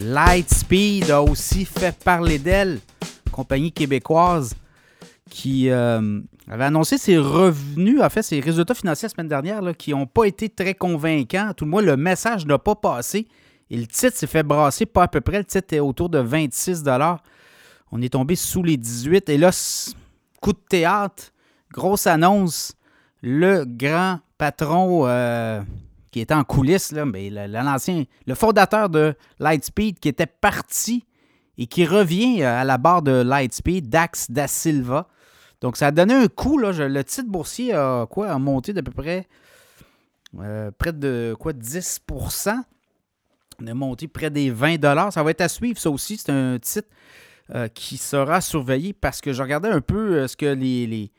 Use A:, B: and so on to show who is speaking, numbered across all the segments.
A: Lightspeed a aussi fait parler d'elle, compagnie québécoise qui euh, avait annoncé ses revenus, en fait ses résultats financiers la semaine dernière, qui n'ont pas été très convaincants. Tout le moins, le message n'a pas passé. Et le titre s'est fait brasser pas à peu près. Le titre est autour de 26 On est tombé sous les 18. Et là, coup de théâtre, grosse annonce. Le grand patron euh, qui était en coulisses, là, mais l'ancien, le fondateur de Lightspeed qui était parti et qui revient à la barre de Lightspeed, Dax Da Silva. Donc, ça a donné un coup. Là, le titre boursier a, quoi, a monté d'à peu près euh, près de quoi, 10 On a monté près des 20 Ça va être à suivre, ça aussi. C'est un titre euh, qui sera surveillé parce que je regardais un peu euh, ce que les, les,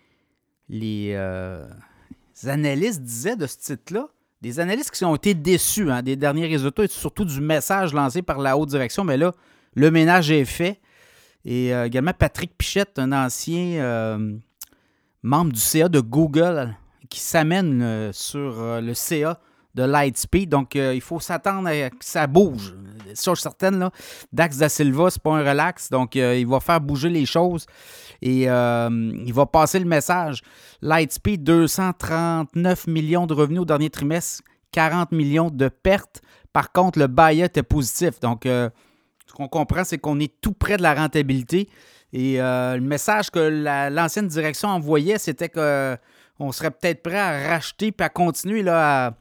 A: les, analystes disaient de ce titre-là. Des analystes qui ont été déçus hein, des derniers résultats et surtout du message lancé par la haute direction. Mais là, le ménage est fait. Et euh, également Patrick Pichette, un ancien euh, membre du CA de Google, qui s'amène euh, sur le CA de Lightspeed. Donc, il faut s'attendre à que ça bouge. Chose certaine, là, Dax Da Silva, c'est pas un relax. Donc, il va faire bouger les choses et il va passer le message. Lightspeed, 239 millions de revenus au dernier trimestre, 40 millions de pertes. Par contre, le buy est positif. Donc, ce qu'on comprend, c'est qu'on est tout près de la rentabilité. Et euh, le message que l'ancienne direction envoyait, c'était qu'on euh, serait peut-être prêt à racheter et à continuer là,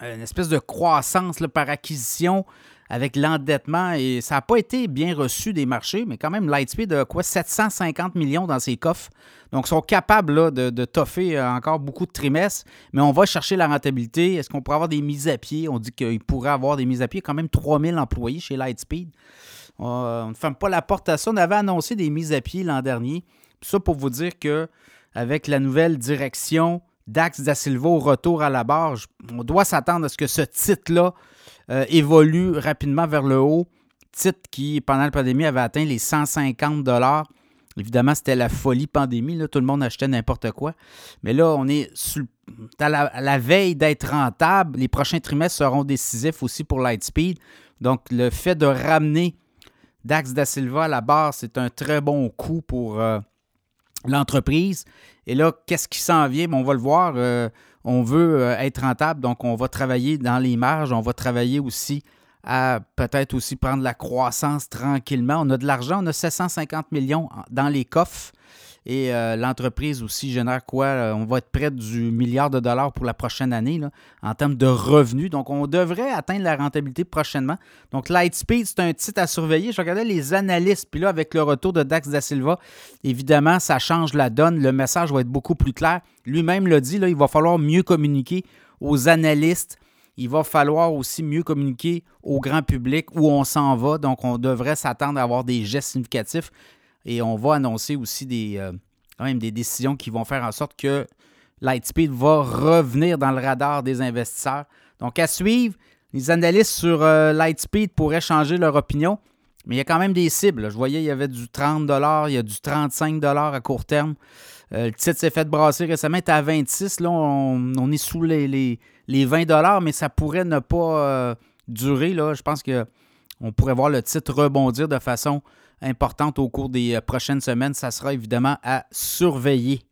A: à, une espèce de croissance par acquisition avec l'endettement. Et ça n'a pas été bien reçu des marchés, mais quand même, Lightspeed a quoi 750 millions dans ses coffres. Donc, ils sont capables de, toffer euh, encore beaucoup de trimestres, mais on va chercher la rentabilité. Est-ce qu'on pourrait avoir des mises à pied? On dit qu'il pourrait avoir des mises à pied. Quand même 3000 employés chez Lightspeed. On ne ferme pas la porte à ça. On avait annoncé des mises à pied l'an dernier. ça pour vous dire que avec la nouvelle direction Dax Da Silva au retour à la barre, on doit s'attendre à ce que ce titre-là euh, évolue rapidement vers le haut. Titre qui, pendant la pandémie, avait atteint les 150 dollars. Évidemment, c'était la folie pandémie. Là, tout le monde achetait n'importe quoi. Mais là, on est à, la, veille d'être rentable. Les prochains trimestres seront décisifs aussi pour Lightspeed. Donc, le fait de ramener Dax Da Silva à la barre, c'est un très bon coup pour euh, l'entreprise. Et là, qu'est-ce qui s'en vient? on va le voir. Euh, on veut euh, être rentable, donc on va travailler dans les marges. On va travailler aussi à peut-être aussi prendre la croissance tranquillement. On a de l'argent, on a 750 millions dans les coffres. Et euh, l'entreprise aussi génère quoi? Euh, on va être près du milliard de dollars pour la prochaine année en termes de revenus. Donc, on devrait atteindre la rentabilité prochainement. Donc, Lightspeed, c'est un titre à surveiller. Je regardais les analystes. Puis là, avec le retour de Dax Da Silva, évidemment, ça change la donne. Le message va être beaucoup plus clair. Lui-même l'a dit, là, il va falloir mieux communiquer aux analystes il va falloir aussi mieux communiquer au grand public où on s'en va. Donc, on devrait s'attendre à avoir des gestes significatifs et on va annoncer aussi des, euh, même des décisions qui vont faire en sorte que Lightspeed va revenir dans le radar des investisseurs. Donc, à suivre, les analystes sur euh, Lightspeed pourraient changer leur opinion, mais il y a quand même des cibles. Je voyais, il y avait du 30 il y a du 35 à court terme. Euh, le titre s'est fait brasser récemment, était à 26. Là, on, est sous les, les, 20 mais ça pourrait ne pas durer. Là. Je pense qu'on pourrait voir le titre rebondir de façon importante au cours des euh, prochaines semaines. Ça sera évidemment à surveiller.